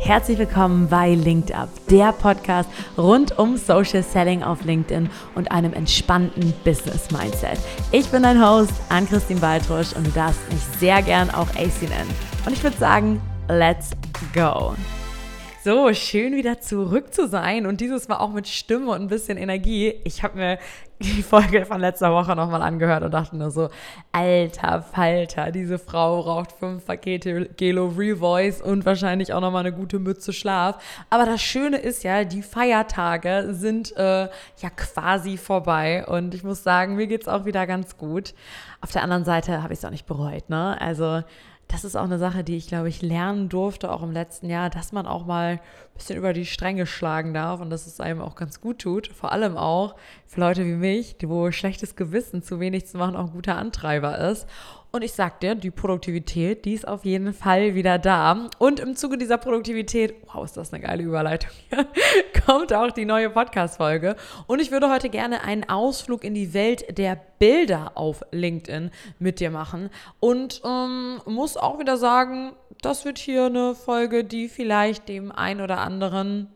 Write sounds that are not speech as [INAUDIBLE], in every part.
Herzlich willkommen bei Linked Up, der Podcast rund um Social Selling auf LinkedIn und einem entspannten Business Mindset. Ich bin dein Host, Ann-Christine Baltrusch und du darfst mich sehr gern auch AC nennen. Und ich würde sagen, let's go! So, schön wieder zurück zu sein und dieses Mal auch mit Stimme und ein bisschen Energie. Ich habe mir die Folge von letzter Woche nochmal angehört und dachte nur so, alter Falter, diese Frau raucht fünf Pakete Gelo Revoice und wahrscheinlich auch nochmal eine gute Mütze Schlaf. Aber das Schöne ist ja, die Feiertage sind äh, ja quasi vorbei und ich muss sagen, mir geht's auch wieder ganz gut. Auf der anderen Seite habe ich es auch nicht bereut, ne? Also das ist auch eine Sache, die ich, glaube ich, lernen durfte, auch im letzten Jahr, dass man auch mal ein bisschen über die Stränge schlagen darf und dass es einem auch ganz gut tut. Vor allem auch für Leute wie mich, wo schlechtes Gewissen zu wenig zu machen auch ein guter Antreiber ist. Und ich sag dir, die Produktivität, die ist auf jeden Fall wieder da. Und im Zuge dieser Produktivität, wow, ist das eine geile Überleitung hier, [LAUGHS] kommt auch die neue Podcast-Folge. Und ich würde heute gerne einen Ausflug in die Welt der Bilder auf LinkedIn mit dir machen. Und ähm, muss auch wieder sagen, das wird hier eine Folge, die vielleicht dem ein oder anderen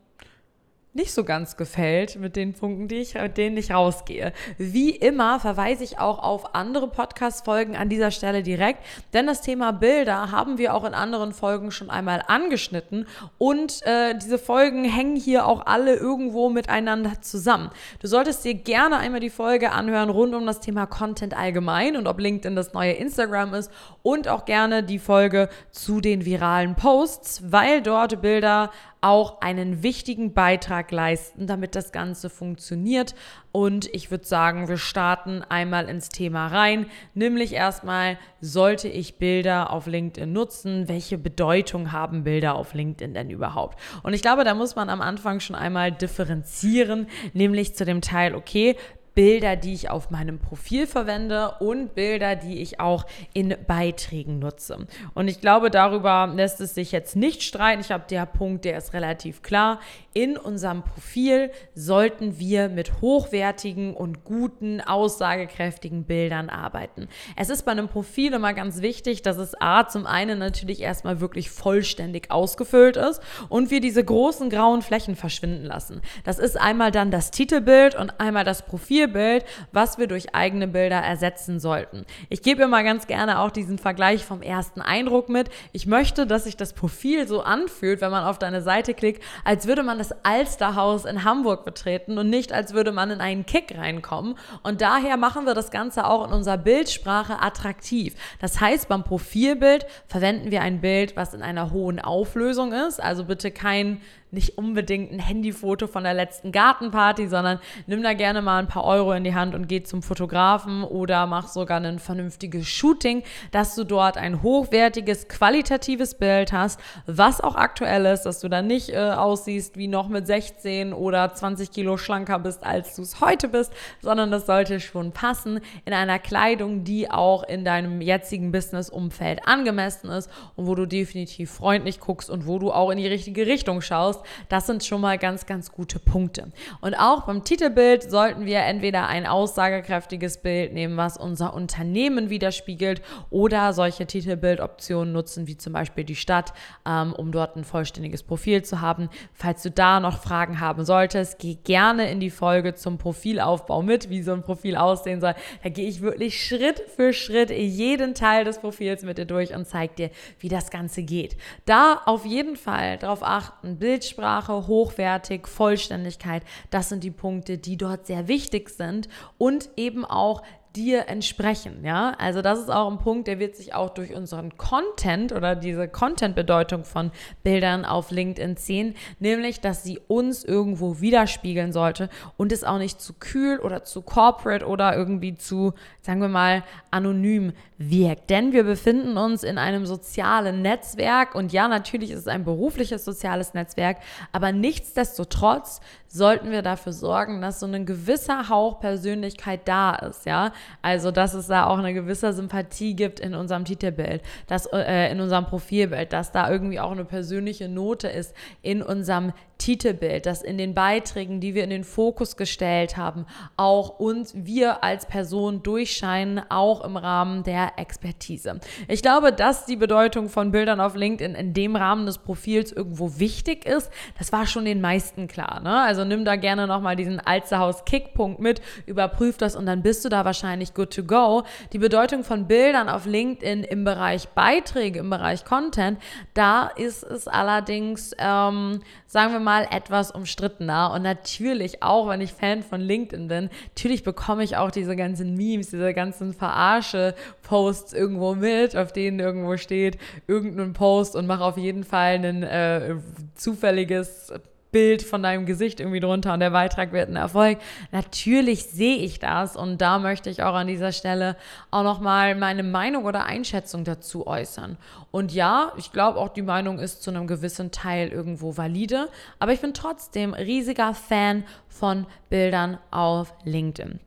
nicht so ganz gefällt mit den Punkten, die ich, mit denen ich rausgehe. Wie immer verweise ich auch auf andere Podcast-Folgen an dieser Stelle direkt, denn das Thema Bilder haben wir auch in anderen Folgen schon einmal angeschnitten und äh, diese Folgen hängen hier auch alle irgendwo miteinander zusammen. Du solltest dir gerne einmal die Folge anhören rund um das Thema Content allgemein und ob LinkedIn das neue Instagram ist und auch gerne die Folge zu den viralen Posts, weil dort Bilder auch einen wichtigen Beitrag leisten, damit das Ganze funktioniert. Und ich würde sagen, wir starten einmal ins Thema rein. Nämlich erstmal, sollte ich Bilder auf LinkedIn nutzen? Welche Bedeutung haben Bilder auf LinkedIn denn überhaupt? Und ich glaube, da muss man am Anfang schon einmal differenzieren, nämlich zu dem Teil, okay, Bilder, die ich auf meinem Profil verwende und Bilder, die ich auch in Beiträgen nutze. Und ich glaube, darüber lässt es sich jetzt nicht streiten. Ich habe der Punkt, der ist relativ klar. In unserem Profil sollten wir mit hochwertigen und guten, aussagekräftigen Bildern arbeiten. Es ist bei einem Profil immer ganz wichtig, dass es A zum einen natürlich erstmal wirklich vollständig ausgefüllt ist und wir diese großen grauen Flächen verschwinden lassen. Das ist einmal dann das Titelbild und einmal das Profil Profilbild, was wir durch eigene Bilder ersetzen sollten. Ich gebe immer ganz gerne auch diesen Vergleich vom ersten Eindruck mit. Ich möchte, dass sich das Profil so anfühlt, wenn man auf deine Seite klickt, als würde man das Alsterhaus in Hamburg betreten und nicht als würde man in einen Kick reinkommen. Und daher machen wir das Ganze auch in unserer Bildsprache attraktiv. Das heißt, beim Profilbild verwenden wir ein Bild, was in einer hohen Auflösung ist. Also bitte kein nicht unbedingt ein Handyfoto von der letzten Gartenparty, sondern nimm da gerne mal ein paar Euro in die Hand und geh zum Fotografen oder mach sogar ein vernünftiges Shooting, dass du dort ein hochwertiges, qualitatives Bild hast, was auch aktuell ist, dass du da nicht äh, aussiehst wie noch mit 16 oder 20 Kilo schlanker bist, als du es heute bist, sondern das sollte schon passen in einer Kleidung, die auch in deinem jetzigen Business-Umfeld angemessen ist und wo du definitiv freundlich guckst und wo du auch in die richtige Richtung schaust, das sind schon mal ganz, ganz gute Punkte. Und auch beim Titelbild sollten wir entweder ein aussagekräftiges Bild nehmen, was unser Unternehmen widerspiegelt, oder solche Titelbildoptionen nutzen, wie zum Beispiel die Stadt, ähm, um dort ein vollständiges Profil zu haben. Falls du da noch Fragen haben solltest, geh gerne in die Folge zum Profilaufbau mit, wie so ein Profil aussehen soll. Da gehe ich wirklich Schritt für Schritt jeden Teil des Profils mit dir durch und zeige dir, wie das Ganze geht. Da auf jeden Fall darauf achten, Bildschirm Bildsprache, hochwertig, Vollständigkeit, das sind die Punkte, die dort sehr wichtig sind. Und eben auch dir entsprechen, ja? Also das ist auch ein Punkt, der wird sich auch durch unseren Content oder diese Content-Bedeutung von Bildern auf LinkedIn ziehen, nämlich, dass sie uns irgendwo widerspiegeln sollte und es auch nicht zu kühl oder zu corporate oder irgendwie zu, sagen wir mal, anonym wirkt. Denn wir befinden uns in einem sozialen Netzwerk und ja, natürlich ist es ein berufliches soziales Netzwerk, aber nichtsdestotrotz sollten wir dafür sorgen, dass so ein gewisser Hauch Persönlichkeit da ist, ja. Also, dass es da auch eine gewisse Sympathie gibt in unserem Titelbild, dass, äh, in unserem Profilbild, dass da irgendwie auch eine persönliche Note ist in unserem Titelbild, dass in den Beiträgen, die wir in den Fokus gestellt haben, auch uns, wir als Person durchscheinen, auch im Rahmen der Expertise. Ich glaube, dass die Bedeutung von Bildern auf LinkedIn in dem Rahmen des Profils irgendwo wichtig ist, das war schon den meisten klar. Ne? Also nimm da gerne nochmal diesen Alsterhaus-Kickpunkt mit, überprüf das und dann bist du da wahrscheinlich good to go. Die Bedeutung von Bildern auf LinkedIn im Bereich Beiträge, im Bereich Content, da ist es allerdings, ähm, sagen wir mal, etwas umstrittener. Und natürlich, auch wenn ich Fan von LinkedIn bin, natürlich bekomme ich auch diese ganzen Memes, diese ganzen Verarsche-Posts irgendwo mit, auf denen irgendwo steht, irgendein Post und mache auf jeden Fall ein äh, zufälliges Bild von deinem Gesicht irgendwie drunter und der Beitrag wird ein Erfolg. Natürlich sehe ich das und da möchte ich auch an dieser Stelle auch nochmal meine Meinung oder Einschätzung dazu äußern. Und ja, ich glaube auch die Meinung ist zu einem gewissen Teil irgendwo valide, aber ich bin trotzdem riesiger Fan von Bildern auf LinkedIn.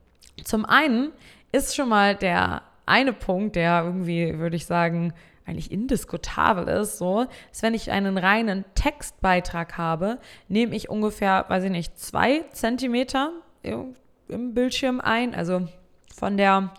Zum einen ist schon mal der eine Punkt, der irgendwie, würde ich sagen, eigentlich indiskutabel ist, so, ist, wenn ich einen reinen Textbeitrag habe, nehme ich ungefähr, weiß ich nicht, zwei Zentimeter im Bildschirm ein, also von der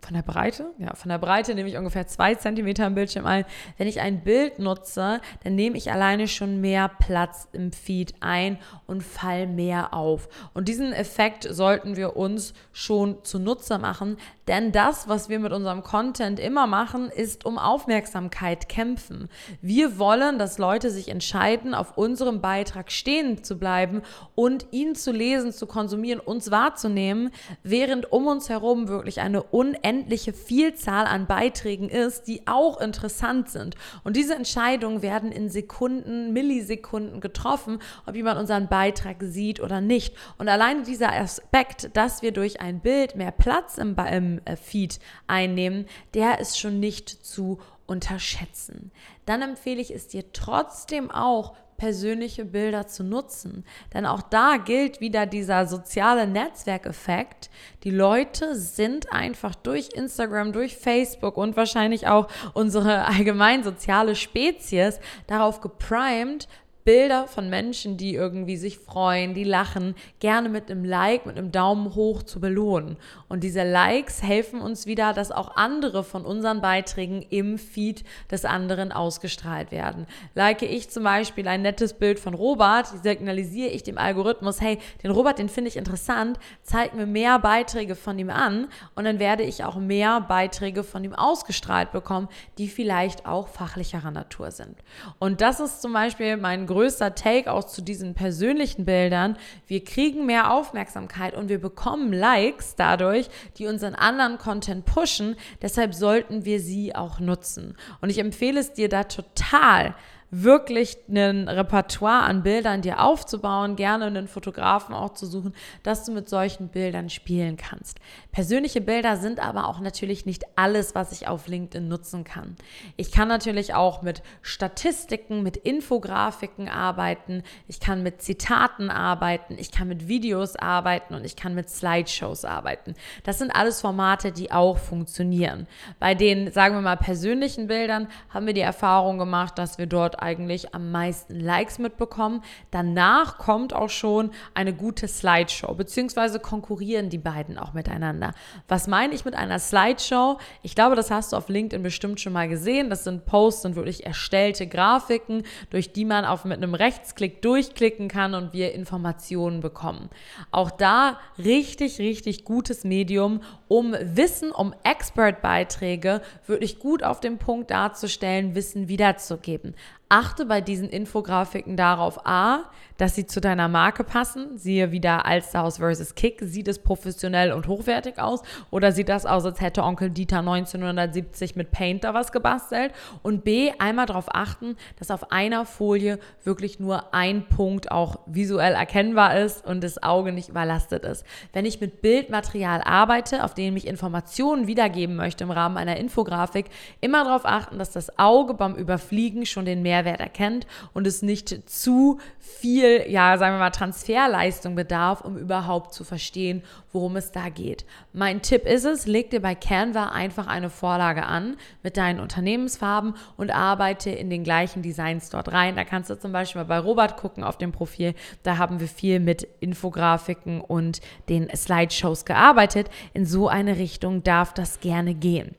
von der Breite? Ja, von der Breite nehme ich ungefähr zwei Zentimeter im Bildschirm ein. Wenn ich ein Bild nutze, dann nehme ich alleine schon mehr Platz im Feed ein und fall mehr auf. Und diesen Effekt sollten wir uns schon zunutze machen, denn das, was wir mit unserem Content immer machen, ist um Aufmerksamkeit kämpfen. Wir wollen, dass Leute sich entscheiden, auf unserem Beitrag stehen zu bleiben und ihn zu lesen, zu konsumieren, uns wahrzunehmen, während um uns herum wirklich eine unendliche unendliche Vielzahl an Beiträgen ist, die auch interessant sind. Und diese Entscheidungen werden in Sekunden, Millisekunden getroffen, ob jemand unseren Beitrag sieht oder nicht. Und alleine dieser Aspekt, dass wir durch ein Bild mehr Platz im, im äh, Feed einnehmen, der ist schon nicht zu unterschätzen. Dann empfehle ich es dir trotzdem auch, persönliche Bilder zu nutzen. Denn auch da gilt wieder dieser soziale Netzwerkeffekt. Die Leute sind einfach durch Instagram, durch Facebook und wahrscheinlich auch unsere [LAUGHS] allgemein soziale Spezies darauf geprimed, Bilder von Menschen, die irgendwie sich freuen, die lachen, gerne mit einem Like, mit einem Daumen hoch zu belohnen. Und diese Likes helfen uns wieder, dass auch andere von unseren Beiträgen im Feed des anderen ausgestrahlt werden. Like ich zum Beispiel ein nettes Bild von Robert, signalisiere ich dem Algorithmus, hey, den Robert, den finde ich interessant, zeig mir mehr Beiträge von ihm an und dann werde ich auch mehr Beiträge von ihm ausgestrahlt bekommen, die vielleicht auch fachlicherer Natur sind. Und das ist zum Beispiel mein größter Take auch zu diesen persönlichen Bildern. Wir kriegen mehr Aufmerksamkeit und wir bekommen Likes dadurch, die unseren anderen Content pushen. Deshalb sollten wir sie auch nutzen. Und ich empfehle es dir da total, wirklich ein Repertoire an Bildern dir aufzubauen, gerne einen Fotografen auch zu suchen, dass du mit solchen Bildern spielen kannst. Persönliche Bilder sind aber auch natürlich nicht alles, was ich auf LinkedIn nutzen kann. Ich kann natürlich auch mit Statistiken, mit Infografiken arbeiten, ich kann mit Zitaten arbeiten, ich kann mit Videos arbeiten und ich kann mit Slideshows arbeiten. Das sind alles Formate, die auch funktionieren. Bei den, sagen wir mal, persönlichen Bildern haben wir die Erfahrung gemacht, dass wir dort eigentlich am meisten Likes mitbekommen. Danach kommt auch schon eine gute Slideshow, beziehungsweise konkurrieren die beiden auch miteinander. Was meine ich mit einer Slideshow? Ich glaube, das hast du auf LinkedIn bestimmt schon mal gesehen. Das sind Posts, sind wirklich erstellte Grafiken, durch die man auf mit einem Rechtsklick durchklicken kann und wir Informationen bekommen. Auch da richtig, richtig gutes Medium, um Wissen, um Expert-Beiträge wirklich gut auf den Punkt darzustellen, Wissen wiederzugeben. Achte bei diesen Infografiken darauf, a, dass sie zu deiner Marke passen. Siehe wieder Alsterhaus versus Kick. Sieht es professionell und hochwertig aus? Oder sieht das aus, als hätte Onkel Dieter 1970 mit Paint da was gebastelt? Und B, einmal darauf achten, dass auf einer Folie wirklich nur ein Punkt auch visuell erkennbar ist und das Auge nicht überlastet ist. Wenn ich mit Bildmaterial arbeite, auf dem ich Informationen wiedergeben möchte im Rahmen einer Infografik, immer darauf achten, dass das Auge beim Überfliegen schon den Mehrwert Mehrwert erkennt und es nicht zu viel, ja, sagen wir mal, Transferleistung bedarf, um überhaupt zu verstehen, worum es da geht. Mein Tipp ist es, leg dir bei Canva einfach eine Vorlage an mit deinen Unternehmensfarben und arbeite in den gleichen Designs dort rein. Da kannst du zum Beispiel mal bei Robert gucken auf dem Profil. Da haben wir viel mit Infografiken und den Slideshows gearbeitet. In so eine Richtung darf das gerne gehen.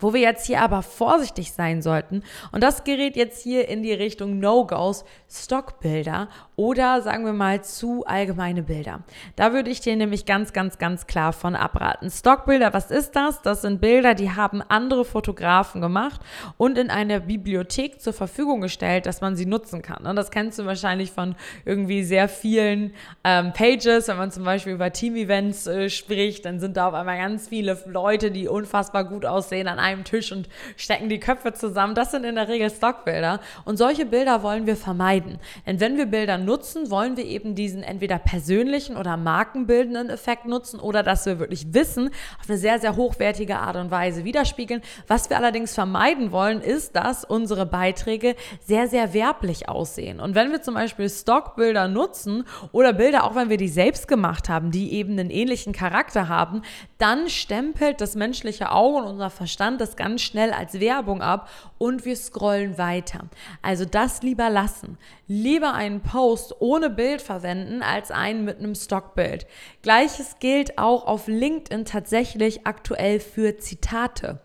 Wo wir jetzt hier aber vorsichtig sein sollten, und das gerät jetzt hier in die Richtung No-Gos, Stockbilder oder sagen wir mal zu allgemeine Bilder. Da würde ich dir nämlich ganz, ganz, ganz klar von abraten. Stockbilder, was ist das? Das sind Bilder, die haben andere Fotografen gemacht und in einer Bibliothek zur Verfügung gestellt, dass man sie nutzen kann. Und das kennst du wahrscheinlich von irgendwie sehr vielen ähm, Pages, wenn man zum Beispiel über Team-Events äh, spricht, dann sind da auf einmal ganz viele Leute, die unfassbar gut aussehen an einem Tisch und stecken die Köpfe zusammen. Das sind in der Regel Stockbilder. Und solche Bilder wollen wir vermeiden. Denn wenn wir Bilder nutzen, wollen wir eben diesen entweder persönlichen oder markenbildenden Effekt nutzen oder dass wir wirklich Wissen auf eine sehr, sehr hochwertige Art und Weise widerspiegeln. Was wir allerdings vermeiden wollen, ist, dass unsere Beiträge sehr, sehr werblich aussehen. Und wenn wir zum Beispiel Stockbilder nutzen oder Bilder, auch wenn wir die selbst gemacht haben, die eben einen ähnlichen Charakter haben, dann stempelt das menschliche Auge und unser Verstand das ganz schnell als Werbung ab und wir scrollen weiter. Also das lieber lassen. Lieber einen Post ohne Bild verwenden als einen mit einem Stockbild. Gleiches gilt auch auf LinkedIn tatsächlich aktuell für Zitate.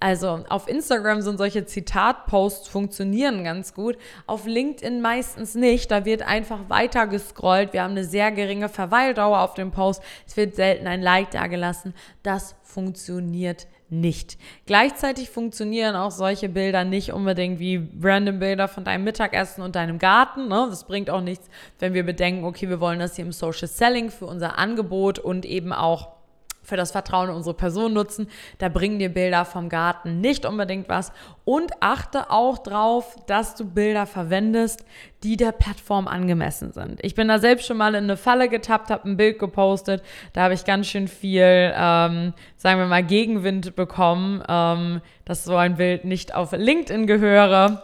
Also auf Instagram sind solche Zitatposts funktionieren ganz gut, auf LinkedIn meistens nicht. Da wird einfach weiter gescrollt. Wir haben eine sehr geringe Verweildauer auf dem Post. Es wird selten ein Like dagelassen. Das funktioniert nicht. Gleichzeitig funktionieren auch solche Bilder nicht unbedingt wie random Bilder von deinem Mittagessen und deinem Garten. Ne? Das bringt auch nichts, wenn wir bedenken, okay, wir wollen das hier im Social Selling für unser Angebot und eben auch für das Vertrauen in unsere Person nutzen. Da bringen dir Bilder vom Garten nicht unbedingt was. Und achte auch darauf, dass du Bilder verwendest, die der Plattform angemessen sind. Ich bin da selbst schon mal in eine Falle getappt, habe ein Bild gepostet. Da habe ich ganz schön viel, ähm, sagen wir mal, Gegenwind bekommen, ähm, dass so ein Bild nicht auf LinkedIn gehöre.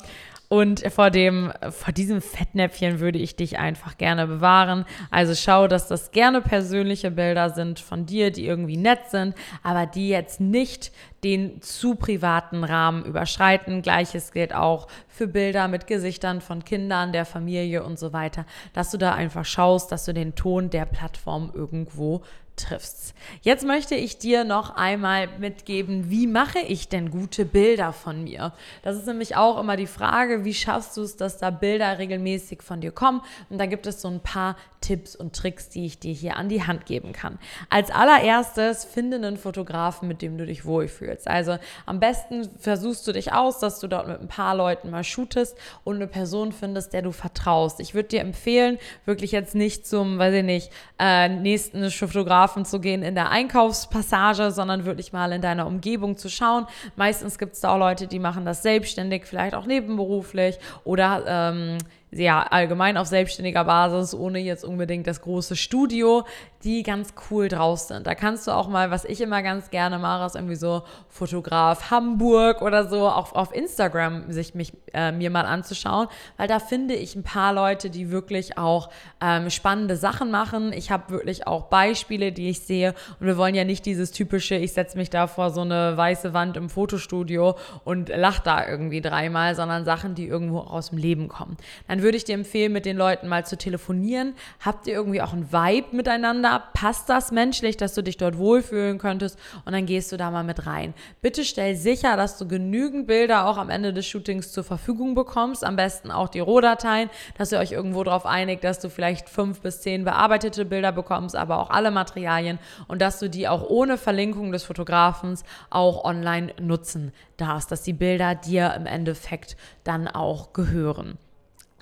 Und vor dem, vor diesem Fettnäpfchen würde ich dich einfach gerne bewahren. Also schau, dass das gerne persönliche Bilder sind von dir, die irgendwie nett sind, aber die jetzt nicht den zu privaten Rahmen überschreiten. Gleiches gilt auch für Bilder mit Gesichtern von Kindern, der Familie und so weiter, dass du da einfach schaust, dass du den Ton der Plattform irgendwo triffst. Jetzt möchte ich dir noch einmal mitgeben, wie mache ich denn gute Bilder von mir? Das ist nämlich auch immer die Frage, wie schaffst du es, dass da Bilder regelmäßig von dir kommen? Und da gibt es so ein paar Tipps und Tricks, die ich dir hier an die Hand geben kann. Als allererstes finde einen Fotografen, mit dem du dich wohlfühlst. Also am besten versuchst du dich aus, dass du dort mit ein paar Leuten mal shootest und eine Person findest, der du vertraust. Ich würde dir empfehlen, wirklich jetzt nicht zum, weiß ich nicht, äh, nächsten Fotografen zu gehen in der Einkaufspassage, sondern wirklich mal in deiner Umgebung zu schauen. Meistens gibt es da auch Leute, die machen das selbstständig, vielleicht auch nebenberuflich oder ähm, ja, allgemein auf selbstständiger Basis, ohne jetzt unbedingt das große Studio, die ganz cool draus sind. Da kannst du auch mal, was ich immer ganz gerne mache, ist irgendwie so Fotograf Hamburg oder so, auch auf Instagram sich mich, äh, mir mal anzuschauen, weil da finde ich ein paar Leute, die wirklich auch ähm, spannende Sachen machen. Ich habe wirklich auch Beispiele, die ich sehe und wir wollen ja nicht dieses typische, ich setze mich da vor so eine weiße Wand im Fotostudio und lache da irgendwie dreimal, sondern Sachen, die irgendwo aus dem Leben kommen. Dann würde ich dir empfehlen, mit den Leuten mal zu telefonieren. Habt ihr irgendwie auch einen Vibe miteinander? Passt das menschlich, dass du dich dort wohlfühlen könntest? Und dann gehst du da mal mit rein. Bitte stell sicher, dass du genügend Bilder auch am Ende des Shootings zur Verfügung bekommst. Am besten auch die Rohdateien, dass ihr euch irgendwo darauf einigt, dass du vielleicht fünf bis zehn bearbeitete Bilder bekommst, aber auch alle Materialien und dass du die auch ohne Verlinkung des Fotografens auch online nutzen darfst, dass die Bilder dir im Endeffekt dann auch gehören.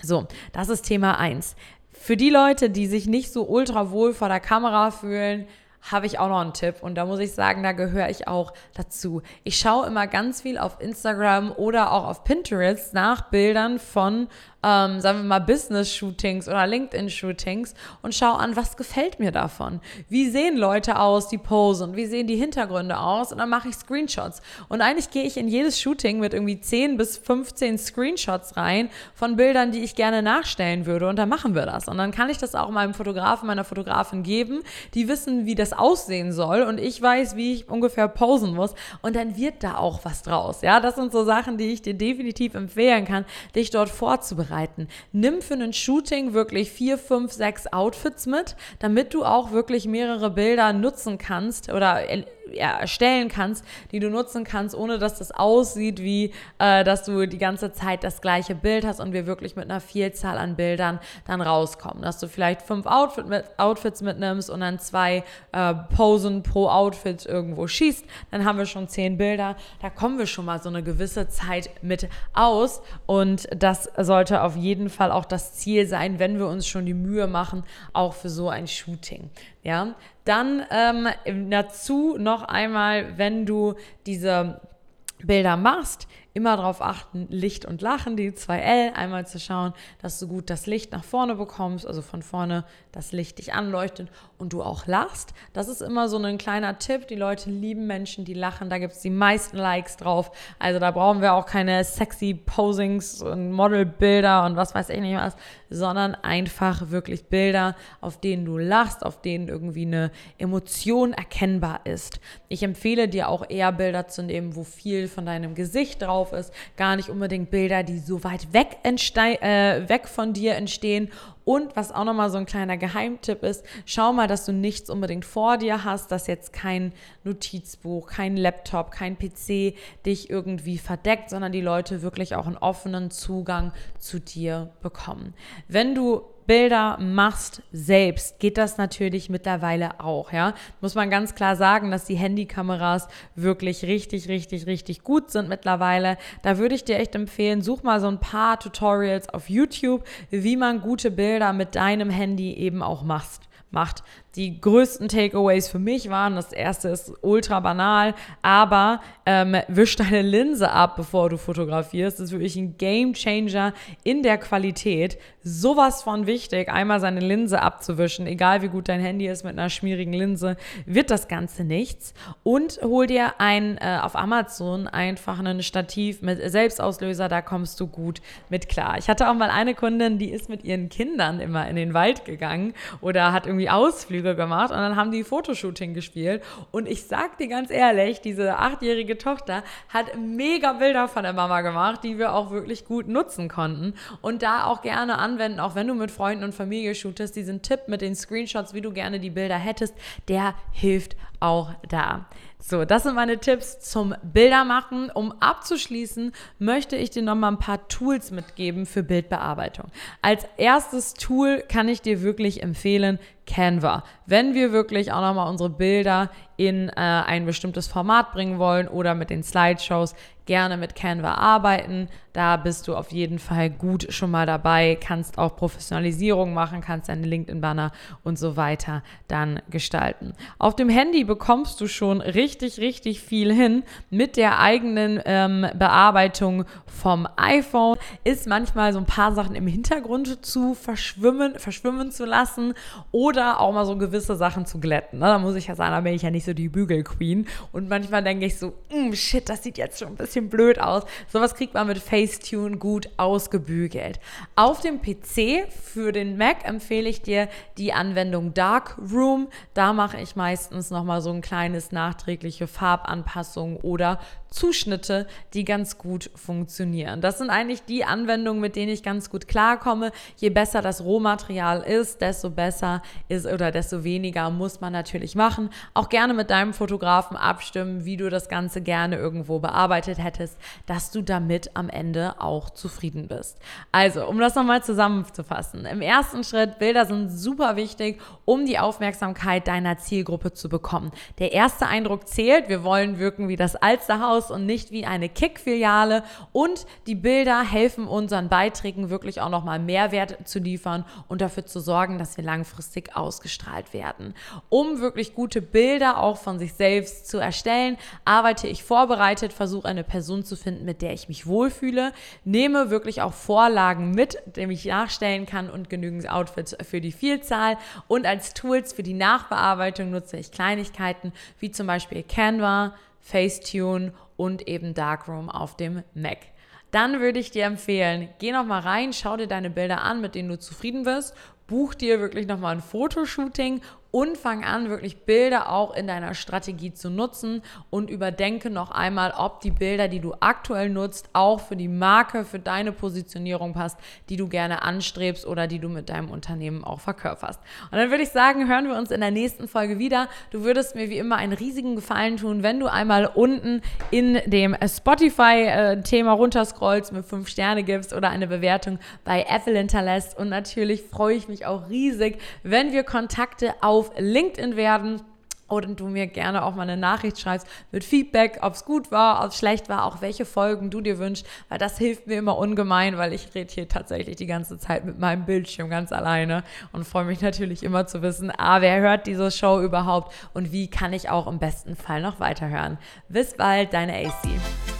So, das ist Thema 1. Für die Leute, die sich nicht so ultra wohl vor der Kamera fühlen, habe ich auch noch einen Tipp und da muss ich sagen, da gehöre ich auch dazu. Ich schaue immer ganz viel auf Instagram oder auch auf Pinterest nach Bildern von ähm, sagen wir mal, Business-Shootings oder LinkedIn-Shootings und schau an, was gefällt mir davon. Wie sehen Leute aus, die posen? Wie sehen die Hintergründe aus? Und dann mache ich Screenshots. Und eigentlich gehe ich in jedes Shooting mit irgendwie 10 bis 15 Screenshots rein von Bildern, die ich gerne nachstellen würde. Und dann machen wir das. Und dann kann ich das auch meinem Fotografen, meiner Fotografin geben. Die wissen, wie das aussehen soll. Und ich weiß, wie ich ungefähr posen muss. Und dann wird da auch was draus. Ja, das sind so Sachen, die ich dir definitiv empfehlen kann, dich dort vorzubereiten. Nimm für ein Shooting wirklich vier, fünf, sechs Outfits mit, damit du auch wirklich mehrere Bilder nutzen kannst oder ja, erstellen kannst, die du nutzen kannst, ohne dass das aussieht, wie äh, dass du die ganze Zeit das gleiche Bild hast und wir wirklich mit einer Vielzahl an Bildern dann rauskommen. Dass du vielleicht fünf Outfit mit, Outfits mitnimmst und dann zwei äh, Posen pro Outfit irgendwo schießt, dann haben wir schon zehn Bilder. Da kommen wir schon mal so eine gewisse Zeit mit aus und das sollte auf jeden Fall auch das Ziel sein, wenn wir uns schon die Mühe machen, auch für so ein Shooting. Ja, dann ähm, dazu noch einmal, wenn du diese Bilder machst, immer darauf achten, Licht und Lachen, die zwei L, einmal zu schauen, dass du gut das Licht nach vorne bekommst, also von vorne das Licht dich anleuchtet und du auch lachst. Das ist immer so ein kleiner Tipp. Die Leute lieben Menschen, die lachen. Da gibt es die meisten Likes drauf. Also da brauchen wir auch keine sexy Posings und Modelbilder und was weiß ich nicht was, sondern einfach wirklich Bilder, auf denen du lachst, auf denen irgendwie eine Emotion erkennbar ist. Ich empfehle dir auch eher Bilder zu nehmen, wo viel von deinem Gesicht drauf drauf ist, gar nicht unbedingt Bilder, die so weit weg, äh, weg von dir entstehen. Und was auch nochmal so ein kleiner Geheimtipp ist, schau mal, dass du nichts unbedingt vor dir hast, dass jetzt kein Notizbuch, kein Laptop, kein PC dich irgendwie verdeckt, sondern die Leute wirklich auch einen offenen Zugang zu dir bekommen. Wenn du Bilder machst selbst, geht das natürlich mittlerweile auch, ja. Muss man ganz klar sagen, dass die Handykameras wirklich richtig, richtig, richtig gut sind mittlerweile. Da würde ich dir echt empfehlen, such mal so ein paar Tutorials auf YouTube, wie man gute Bilder mit deinem Handy eben auch macht macht die größten Takeaways für mich waren, das erste ist ultra banal, aber ähm, wisch deine Linse ab, bevor du fotografierst. Das ist wirklich ein Game Changer in der Qualität. Sowas von wichtig, einmal seine Linse abzuwischen, egal wie gut dein Handy ist mit einer schmierigen Linse, wird das Ganze nichts. Und hol dir ein äh, auf Amazon einfach ein Stativ mit Selbstauslöser, da kommst du gut mit klar. Ich hatte auch mal eine Kundin, die ist mit ihren Kindern immer in den Wald gegangen oder hat irgendwie Ausflüge Ausflüge gemacht und dann haben die Fotoshooting gespielt. Und ich sag dir ganz ehrlich, diese achtjährige Tochter hat mega Bilder von der Mama gemacht, die wir auch wirklich gut nutzen konnten. Und da auch gerne anwenden, auch wenn du mit Freunden und Familie shootest, diesen Tipp mit den Screenshots, wie du gerne die Bilder hättest, der hilft auch da. So, das sind meine Tipps zum Bildermachen. Um abzuschließen, möchte ich dir noch mal ein paar Tools mitgeben für Bildbearbeitung. Als erstes Tool kann ich dir wirklich empfehlen Canva. Wenn wir wirklich auch noch mal unsere Bilder in äh, ein bestimmtes Format bringen wollen oder mit den Slideshows, gerne mit Canva arbeiten. Da bist du auf jeden Fall gut schon mal dabei, kannst auch Professionalisierung machen, kannst deine LinkedIn-Banner und so weiter dann gestalten. Auf dem Handy bekommst du schon richtig, richtig viel hin mit der eigenen ähm, Bearbeitung vom iPhone. Ist manchmal so ein paar Sachen im Hintergrund zu verschwimmen, verschwimmen zu lassen oder auch mal so gewisse Sachen zu glätten. Ne? Da muss ich ja sagen, da bin ich ja nicht so die Bügelqueen. Und manchmal denke ich so, mm, shit, das sieht jetzt schon ein bisschen blöd aus. Sowas kriegt man mit Facetune gut ausgebügelt. Auf dem PC für den Mac empfehle ich dir die Anwendung Darkroom. Da mache ich meistens nochmal so ein kleines nachträgliche Farbanpassung oder Zuschnitte, die ganz gut funktionieren. Das sind eigentlich die Anwendungen, mit denen ich ganz gut klarkomme. Je besser das Rohmaterial ist, desto besser ist oder desto weniger muss man natürlich machen. Auch gerne mit deinem Fotografen abstimmen, wie du das Ganze gerne irgendwo bearbeitet hättest, dass du damit am Ende auch zufrieden bist. Also, um das nochmal zusammenzufassen. Im ersten Schritt, Bilder sind super wichtig, um die Aufmerksamkeit deiner Zielgruppe zu bekommen. Der erste Eindruck zählt. Wir wollen wirken wie das Alsterhaus aus und nicht wie eine Kick-Filiale. Und die Bilder helfen unseren Beiträgen wirklich auch nochmal Mehrwert zu liefern und dafür zu sorgen, dass wir langfristig ausgestrahlt werden. Um wirklich gute Bilder auch von sich selbst zu erstellen, arbeite ich vorbereitet, versuche eine Person zu finden, mit der ich mich wohlfühle, nehme wirklich auch Vorlagen mit, die ich nachstellen kann und genügend Outfits für die Vielzahl. Und als Tools für die Nachbearbeitung nutze ich Kleinigkeiten wie zum Beispiel Canva, Facetune und eben Darkroom auf dem Mac. Dann würde ich dir empfehlen, geh noch mal rein, schau dir deine Bilder an, mit denen du zufrieden wirst, buch dir wirklich noch mal ein Fotoshooting und fang an, wirklich Bilder auch in deiner Strategie zu nutzen und überdenke noch einmal, ob die Bilder, die du aktuell nutzt, auch für die Marke, für deine Positionierung passt, die du gerne anstrebst oder die du mit deinem Unternehmen auch verkörperst. Und dann würde ich sagen, hören wir uns in der nächsten Folge wieder. Du würdest mir wie immer einen riesigen Gefallen tun, wenn du einmal unten in dem Spotify-Thema runterscrollst, mit fünf Sterne gibst oder eine Bewertung bei Apple hinterlässt. Und natürlich freue ich mich auch riesig, wenn wir Kontakte auf auf LinkedIn werden oder du mir gerne auch mal eine Nachricht schreibst mit Feedback, ob es gut war, ob es schlecht war, auch welche Folgen du dir wünschst, weil das hilft mir immer ungemein, weil ich rede hier tatsächlich die ganze Zeit mit meinem Bildschirm ganz alleine und freue mich natürlich immer zu wissen, ah, wer hört diese Show überhaupt und wie kann ich auch im besten Fall noch weiterhören. Bis bald, deine AC.